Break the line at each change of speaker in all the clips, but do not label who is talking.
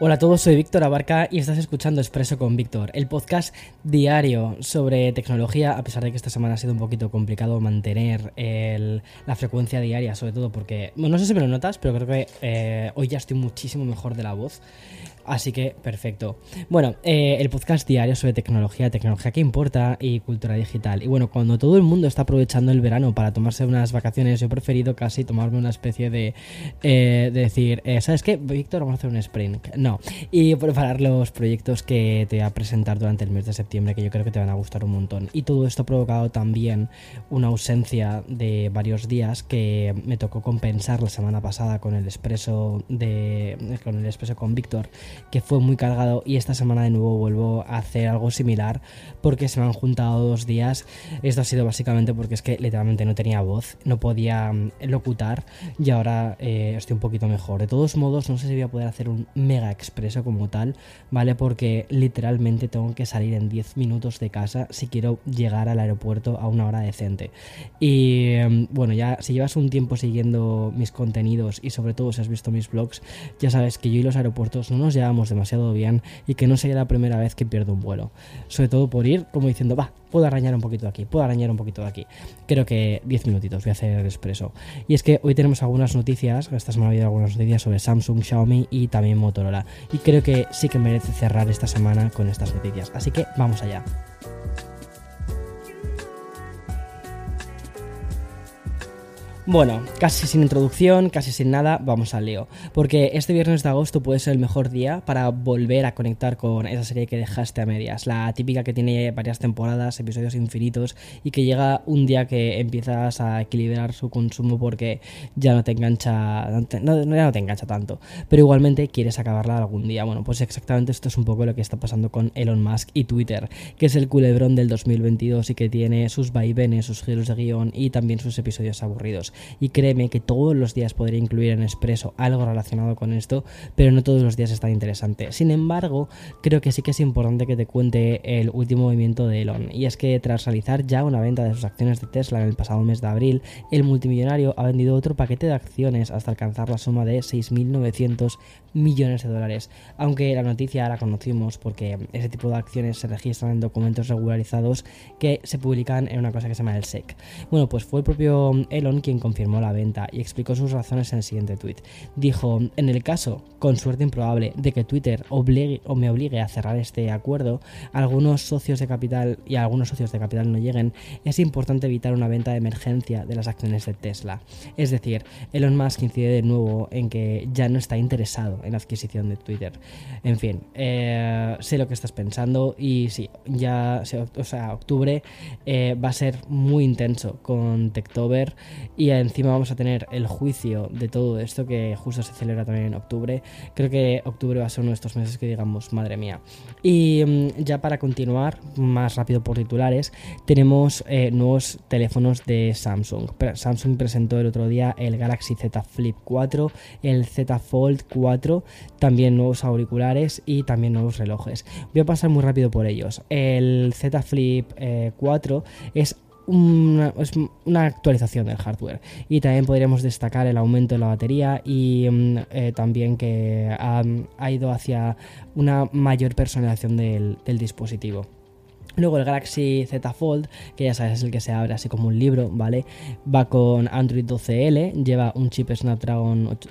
Hola a todos, soy Víctor Abarca y estás escuchando Expreso con Víctor, el podcast diario sobre tecnología, a pesar de que esta semana ha sido un poquito complicado mantener la frecuencia diaria, sobre todo porque, bueno, no sé si me lo notas, pero creo que eh, hoy ya estoy muchísimo mejor de la voz. Así que, perfecto. Bueno, eh, el podcast diario sobre tecnología, tecnología que importa y cultura digital. Y bueno, cuando todo el mundo está aprovechando el verano para tomarse unas vacaciones, yo he preferido casi tomarme una especie de, eh, de decir, eh, ¿sabes qué? Víctor, vamos a hacer un sprint. No. Y preparar los proyectos que te voy a presentar durante el mes de septiembre, que yo creo que te van a gustar un montón. Y todo esto ha provocado también una ausencia de varios días que me tocó compensar la semana pasada con el expreso de con el expreso con Víctor que fue muy cargado y esta semana de nuevo vuelvo a hacer algo similar porque se me han juntado dos días. Esto ha sido básicamente porque es que literalmente no tenía voz, no podía mm, locutar y ahora eh, estoy un poquito mejor. De todos modos, no sé si voy a poder hacer un mega expreso como tal, ¿vale? Porque literalmente tengo que salir en 10 minutos de casa si quiero llegar al aeropuerto a una hora decente. Y mm, bueno, ya si llevas un tiempo siguiendo mis contenidos y sobre todo si has visto mis vlogs, ya sabes que yo y los aeropuertos no nos llevamos demasiado bien y que no sería la primera vez que pierdo un vuelo. Sobre todo por ir como diciendo, va, puedo arañar un poquito de aquí, puedo arañar un poquito de aquí. Creo que 10 minutitos voy a hacer el expreso. Y es que hoy tenemos algunas noticias, esta semana ha habido algunas noticias sobre Samsung, Xiaomi y también Motorola. Y creo que sí que merece cerrar esta semana con estas noticias. Así que vamos allá. Bueno, casi sin introducción, casi sin nada, vamos al lío. Porque este viernes de agosto puede ser el mejor día para volver a conectar con esa serie que dejaste a medias. La típica que tiene varias temporadas, episodios infinitos y que llega un día que empiezas a equilibrar su consumo porque ya no te engancha, no, ya no te engancha tanto. Pero igualmente quieres acabarla algún día. Bueno, pues exactamente esto es un poco lo que está pasando con Elon Musk y Twitter, que es el culebrón del 2022 y que tiene sus vaivenes, sus giros de guion y también sus episodios aburridos y créeme que todos los días podría incluir en Expreso algo relacionado con esto, pero no todos los días es tan interesante. Sin embargo, creo que sí que es importante que te cuente el último movimiento de Elon, y es que tras realizar ya una venta de sus acciones de Tesla en el pasado mes de abril, el multimillonario ha vendido otro paquete de acciones hasta alcanzar la suma de 6.900 millones de dólares, aunque la noticia la conocimos porque ese tipo de acciones se registran en documentos regularizados que se publican en una cosa que se llama el SEC. Bueno, pues fue el propio Elon quien confirmó la venta y explicó sus razones en el siguiente tweet. Dijo, en el caso, con suerte improbable, de que Twitter obligue o me obligue a cerrar este acuerdo, algunos socios de capital y algunos socios de capital no lleguen, es importante evitar una venta de emergencia de las acciones de Tesla. Es decir, Elon Musk incide de nuevo en que ya no está interesado en la adquisición de Twitter. En fin, eh, sé lo que estás pensando y sí, ya, o sea, octubre eh, va a ser muy intenso con Techtober y encima vamos a tener el juicio de todo esto que justo se celebra también en octubre. Creo que octubre va a ser uno de estos meses que digamos, madre mía. Y mm, ya para continuar, más rápido por titulares, tenemos eh, nuevos teléfonos de Samsung. Samsung presentó el otro día el Galaxy Z Flip 4, el Z Fold 4 también nuevos auriculares y también nuevos relojes. Voy a pasar muy rápido por ellos. El Z Flip 4 eh, es una, actualización del hardware. Y también podríamos destacar el aumento de la batería y mm, eh, también que ha, ido hacia una mayor personalización del dispositivo. Luego el Galaxy Z Fold, que ya sabes es el que se abre así como un libro, ¿vale? Va con Android 12L, lleva un chip Snapdragon 8,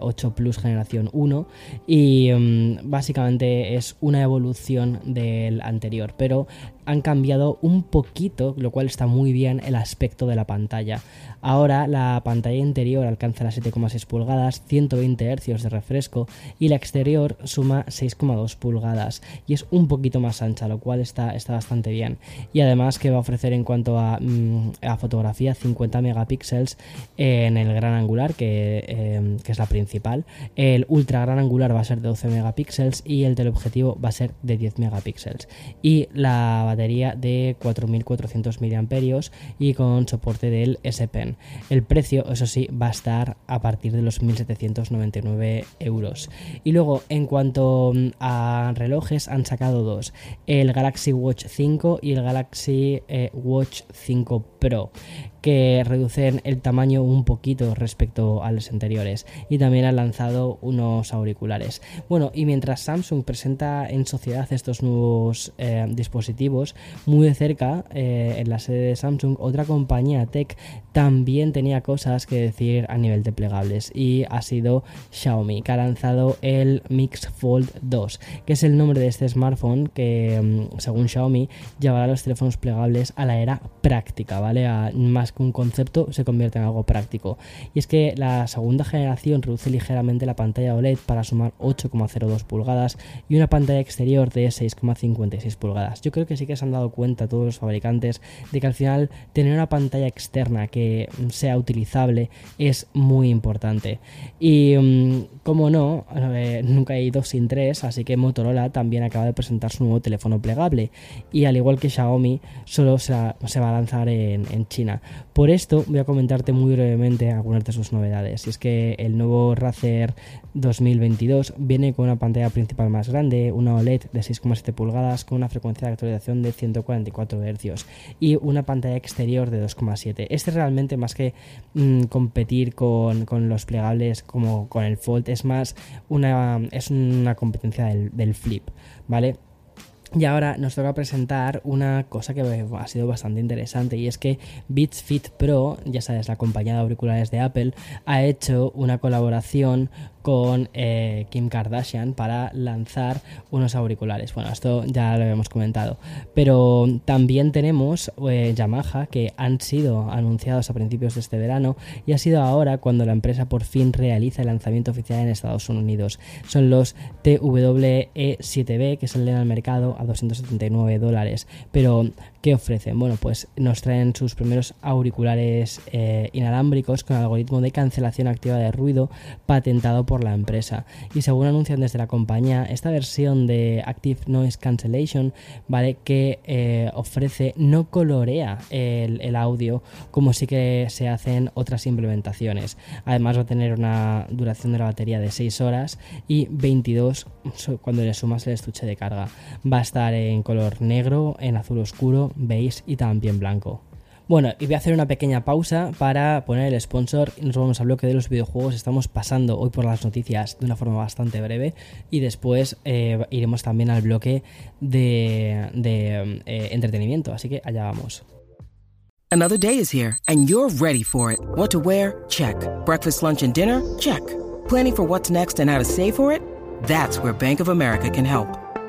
8 eh, Plus generación 1 y mm, básicamente es una evolución del anterior, pero han cambiado un poquito, lo cual está muy bien, el aspecto de la pantalla. Ahora la pantalla interior alcanza las 7,6 pulgadas, 120 Hz de refresco y la exterior suma 6,2 pulgadas y es un poquito más ancha, lo cual está, está bastante bien. Y además que va a ofrecer en cuanto a, mm, fotografía 50 megapíxeles en el gran angular, eh, que, es la principal. El ultra gran angular va a ser de 12 megapíxeles y el teleobjetivo va a ser de 10 megapíxeles. Y la de 4400 mAh y con soporte del S Pen. El precio, eso sí, va a estar a partir de los 1.799 euros. Y luego, en cuanto mm, a relojes, han sacado dos: el Galaxy Watch 5 y el Galaxy eh, Watch 5 Pro que reducen el tamaño un poquito respecto a los anteriores y también han lanzado unos auriculares. Bueno, y mientras Samsung presenta en sociedad estos nuevos eh, dispositivos, muy de cerca eh, en la sede de Samsung, otra compañía tech también tenía cosas que decir a nivel de plegables y ha sido Xiaomi, que ha lanzado el Mix Fold 2, que es el nombre de este smartphone que mm, según Xiaomi llevará los teléfonos plegables a la era práctica, ¿vale? A más que un concepto se convierte en algo práctico. Y es que la segunda generación reduce ligeramente la pantalla OLED para sumar 8,02 pulgadas y una pantalla exterior de 6,56 pulgadas. Yo creo que sí que se han dado cuenta todos los fabricantes de que al final tener una pantalla externa que sea utilizable es muy importante. Y mm, como no, eh, nunca he ido sin tres, así que Motorola también acaba de presentar su nuevo teléfono plegable. Y al igual que Xiaomi, solo se, va a lanzar en China. Por esto voy a comentarte muy brevemente algunas de sus novedades. Y es que el nuevo Razer 2022 viene con una pantalla principal más grande, una OLED de 6,7 pulgadas con una frecuencia de actualización de 144 Hz y una pantalla exterior de 2,7. Este realmente más que mm, competir con, los plegables como con el Fold es más una, es una competencia del, del Flip, ¿vale? Y ahora nos toca presentar una cosa que ha sido bastante interesante y es que Beats Fit Pro, ya sabes, la compañía de auriculares de Apple, ha hecho una colaboración con eh, Kim Kardashian para lanzar unos auriculares. Bueno, esto ya lo habíamos comentado. Pero también tenemos eh, Yamaha que han sido anunciados a principios de este verano y ha sido ahora cuando la empresa por fin realiza el lanzamiento oficial en Estados Unidos. Son los TWE7B que salen al mercado a 279 dólares. Pero ¿Qué ofrecen? Bueno, pues nos traen sus primeros auriculares eh, inalámbricos con algoritmo de cancelación activa de ruido patentado por la empresa. Y según anuncian desde la compañía, esta versión de Active Noise Cancellation, ¿vale? Que eh, ofrece, no colorea el, el, audio como sí que se hacen otras implementaciones. Además va a tener una duración de la batería de 6 horas y 22 cuando le sumas el estuche de carga. Va a estar en color negro, en azul oscuro, y también blanco. Bueno, y voy a hacer una pequeña pausa para poner el sponsor y nos vamos al bloque de los videojuegos. Estamos pasando hoy por las noticias de una forma bastante breve y después eh, iremos también al bloque de, de eh, entretenimiento. Así que allá vamos.
Another day is here and you're ready for it. What to wear? Check. Breakfast, lunch and dinner? Check. Planning for what's next and how to save for it? That's where Bank of America can help.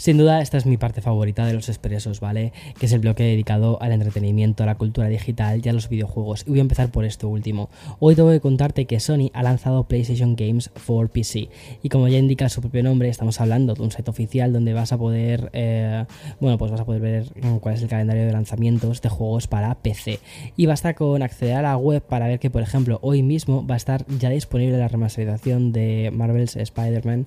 Sin duda, esta es mi parte favorita de los expresos, ¿vale? Que es el bloque dedicado al entretenimiento, a la cultura digital y a los videojuegos. Y voy a empezar por esto último. Hoy tengo que contarte que Sony ha lanzado PlayStation Games for PC. Y como ya indica su propio nombre, estamos hablando de un site oficial donde vas a poder, eh, bueno, pues vas a poder ver cuál es el calendario de lanzamientos de juegos para PC. Y basta con acceder a la web para ver que, por ejemplo, hoy mismo va a estar ya disponible la remasterización de Marvel's Spider-Man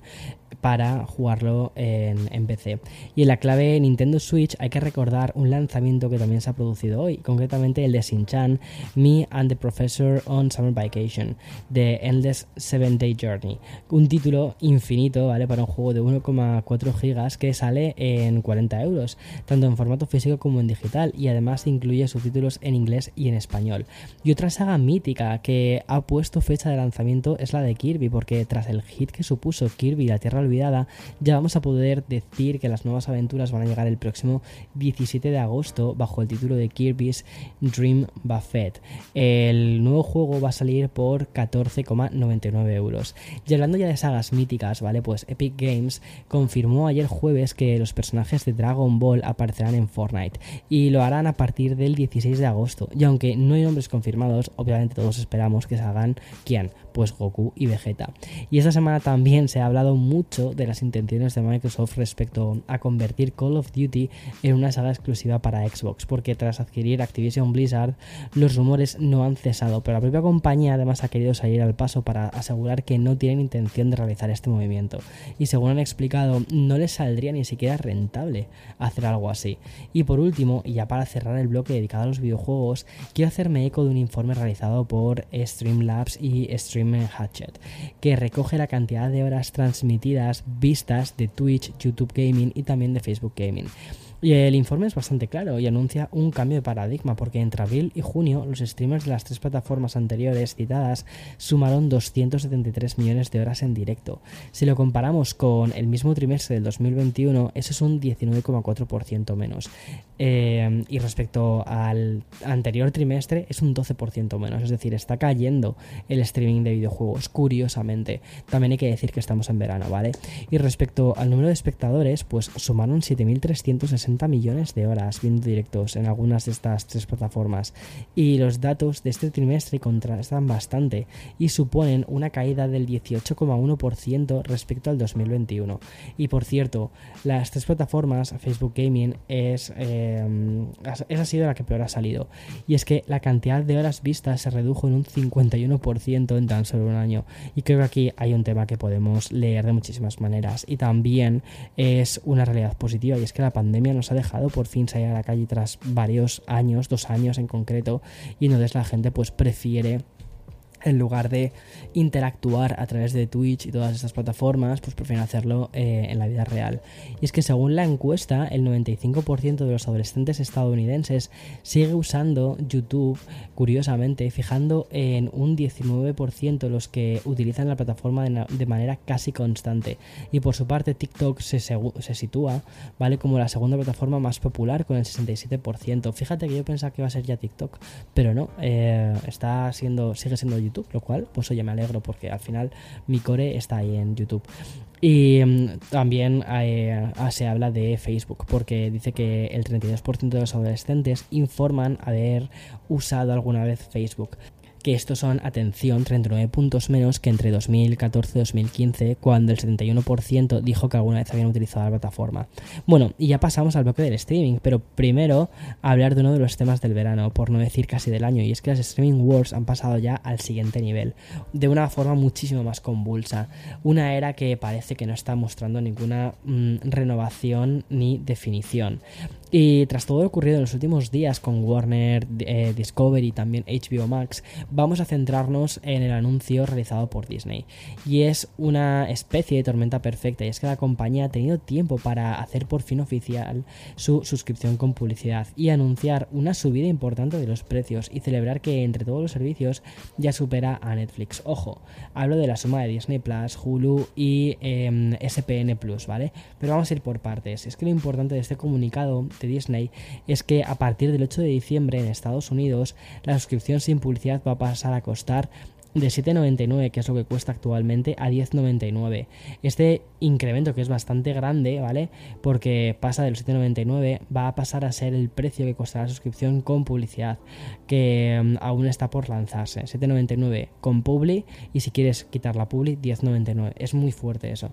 para jugarlo en, PC. Y en la clave Nintendo Switch hay que recordar un lanzamiento que también se ha producido hoy, concretamente el de Shin-Chan, Me and the Professor on Summer Vacation, de Endless Seven Day Journey. Un título infinito, ¿vale? Para un juego de 1,4 gigas que sale en 40 euros, tanto en formato físico como en digital, y además incluye subtítulos en inglés y en español. Y otra saga mítica que ha puesto fecha de lanzamiento es la de Kirby, porque tras el hit que supuso Kirby la Tierra Olvidada, ya vamos a poder decir que las nuevas aventuras van a llegar el próximo 17 de agosto bajo el título de Kirby's Dream Buffet. El nuevo juego va a salir por 14,99 euros. Y hablando ya de sagas míticas, ¿vale? Pues Epic Games confirmó ayer jueves que los personajes de Dragon Ball aparecerán en Fortnite y lo harán a partir del 16 de agosto. Y aunque no hay nombres confirmados, obviamente todos esperamos que salgan quién, pues Goku y Vegeta. Y esta semana también se ha hablado mucho de las intenciones de Microsoft respecto a convertir Call of Duty en una saga exclusiva para Xbox, porque tras adquirir Activision Blizzard, los rumores no han cesado, pero la propia compañía además ha querido salir al paso para asegurar que no tienen intención de realizar este movimiento. Y según han explicado, no les saldría ni siquiera rentable hacer algo así. Y por último, y ya para cerrar el bloque dedicado a los videojuegos, quiero hacerme eco de un informe realizado por Streamlabs y Stream Hatchet, que recoge la cantidad de horas transmitidas, vistas de Twitch, YouTube Gaming y también de Facebook Gaming. Y el informe es bastante claro y anuncia un cambio de paradigma porque entre abril y junio los streamers de las tres plataformas anteriores citadas sumaron 273 millones de horas en directo. Si lo comparamos con el mismo trimestre del 2021, eso es un 19,4% menos. Eh, y respecto al anterior trimestre es un 12% menos, es decir, está cayendo el streaming de videojuegos, curiosamente. También hay que decir que estamos en verano, ¿vale? Y respecto al número de espectadores, pues sumaron 7.360 millones de horas viendo directos en algunas de estas tres plataformas. Y los datos de este trimestre contrastan bastante y suponen una caída del 18,1% respecto al 2021. Y por cierto, las tres plataformas, Facebook Gaming es, eh, esa ha sido la que peor ha salido. Y es que la cantidad de horas vistas se redujo en un 51% en tan solo un año. Y creo que aquí hay un tema que podemos leer de muchísimas maneras. Y también es una realidad positiva y es que la pandemia nos ha dejado por fin salir a la calle tras varios años, dos años en concreto, y entonces la gente pues prefiere en lugar de interactuar a través de Twitch y todas estas plataformas, pues prefieren hacerlo eh, en la vida real. Y es que según la encuesta, el 95% de los adolescentes estadounidenses sigue usando YouTube, curiosamente, fijando en un 19% los que utilizan la plataforma de, manera casi constante. Y por su parte, TikTok se, sitúa, ¿vale? Como la segunda plataforma más popular con el 67%. Fíjate que yo pensaba que iba a ser ya TikTok, pero no, eh, está siendo, sigue siendo YouTube lo cual, pues oye, me alegro porque al final mi core está ahí en YouTube. Y mm, también eh, se habla de Facebook, porque dice que el 32% de los adolescentes informan haber usado alguna vez Facebook que estos son, atención, 39 puntos menos que entre 2014 y 2015, cuando el 71% dijo que alguna vez habían utilizado la plataforma. Bueno, y ya pasamos al bloque del streaming, pero primero hablar de uno de los temas del verano, por no decir casi del año, y es que las streaming wars han pasado ya al siguiente nivel, de una forma muchísimo más convulsa, una era que parece que no está mostrando ninguna mm, renovación ni definición. Y tras todo lo ocurrido en los últimos días con Warner, eh, Discovery y también HBO Max, vamos a centrarnos en el anuncio realizado por Disney. Y es una especie de tormenta perfecta, y es que la compañía ha tenido tiempo para hacer por fin oficial su suscripción con publicidad y anunciar una subida importante de los precios y celebrar que entre todos los servicios ya supera a Netflix. Ojo, hablo de la suma de Disney Plus, Hulu y em, SPN Plus, ¿vale? Pero vamos a ir por partes. Es que lo importante de este comunicado Disney es que a partir del 8 de diciembre en Estados Unidos la suscripción sin publicidad va a pasar a costar de 7,99 que es lo que cuesta actualmente a 10,99 este incremento que es bastante grande vale porque pasa del 7,99 va a pasar a ser el precio que costará la suscripción con publicidad que mm, aún está por lanzarse. 7,99 con publi y si quieres quitar la publi 10,99 es muy fuerte eso.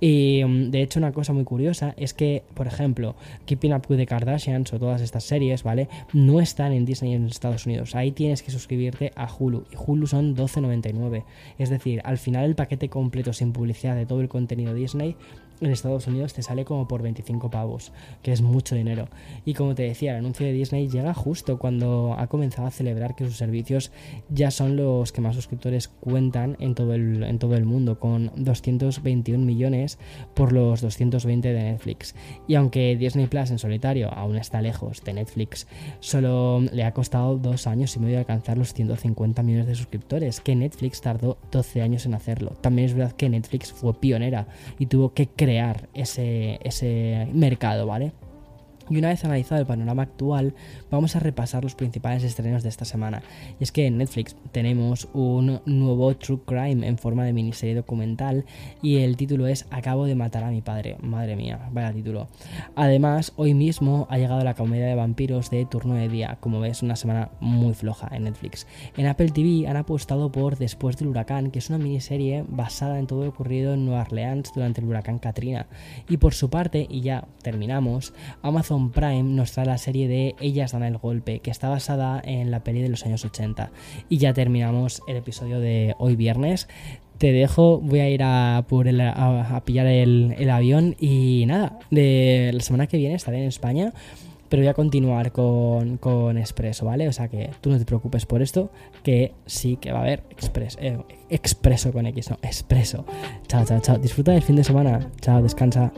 Y mm, de hecho una cosa muy curiosa es que por ejemplo Keeping Up with the Kardashians o todas estas series vale no están en Disney en Estados Unidos. Ahí tienes que suscribirte a Hulu. Y Hulu son 12 12,99. Es decir, al final el paquete completo sin publicidad de todo el contenido Disney en Estados Unidos te sale como por 25 pavos, que es mucho dinero. Y como te decía, el anuncio de Disney llega justo cuando ha comenzado a celebrar que sus servicios ya son los que más suscriptores cuentan en todo el, en todo el mundo, con 221 millones por los 220 de Netflix. Y aunque Disney Plus en solitario aún está lejos de Netflix, solo le ha costado dos años y medio alcanzar los 150 millones de suscriptores, que Netflix tardó 12 años en hacerlo. También es verdad que Netflix fue pionera y tuvo que crear ese, ese mercado, ¿vale? Y una vez analizado el panorama actual, vamos a repasar los principales estrenos de esta semana. Y es que en Netflix tenemos un nuevo True Crime en forma de miniserie documental y el título es Acabo de matar a mi padre. Madre mía, vaya título. Además, hoy mismo ha llegado la comedia de vampiros de turno de día. Como ves, una semana muy floja en Netflix. En Apple TV han apostado por Después del huracán, que es una miniserie basada en todo lo ocurrido en Nueva Orleans durante el huracán Katrina. Y por su parte, y ya terminamos, Amazon Prime nos trae la serie de Ellas dan el golpe, que está basada en la peli de los años 80. Y ya terminamos el episodio de hoy viernes. Te dejo, voy a ir a, por a, pillar el, avión y nada, de la semana que viene estaré en España pero voy a continuar con, con Expreso, ¿vale? O sea que tú no te preocupes por esto, que sí que va a haber Expreso, eh, con X, no, Expreso. Chao, chao, chao. Disfruta del fin de semana. Chao, descansa.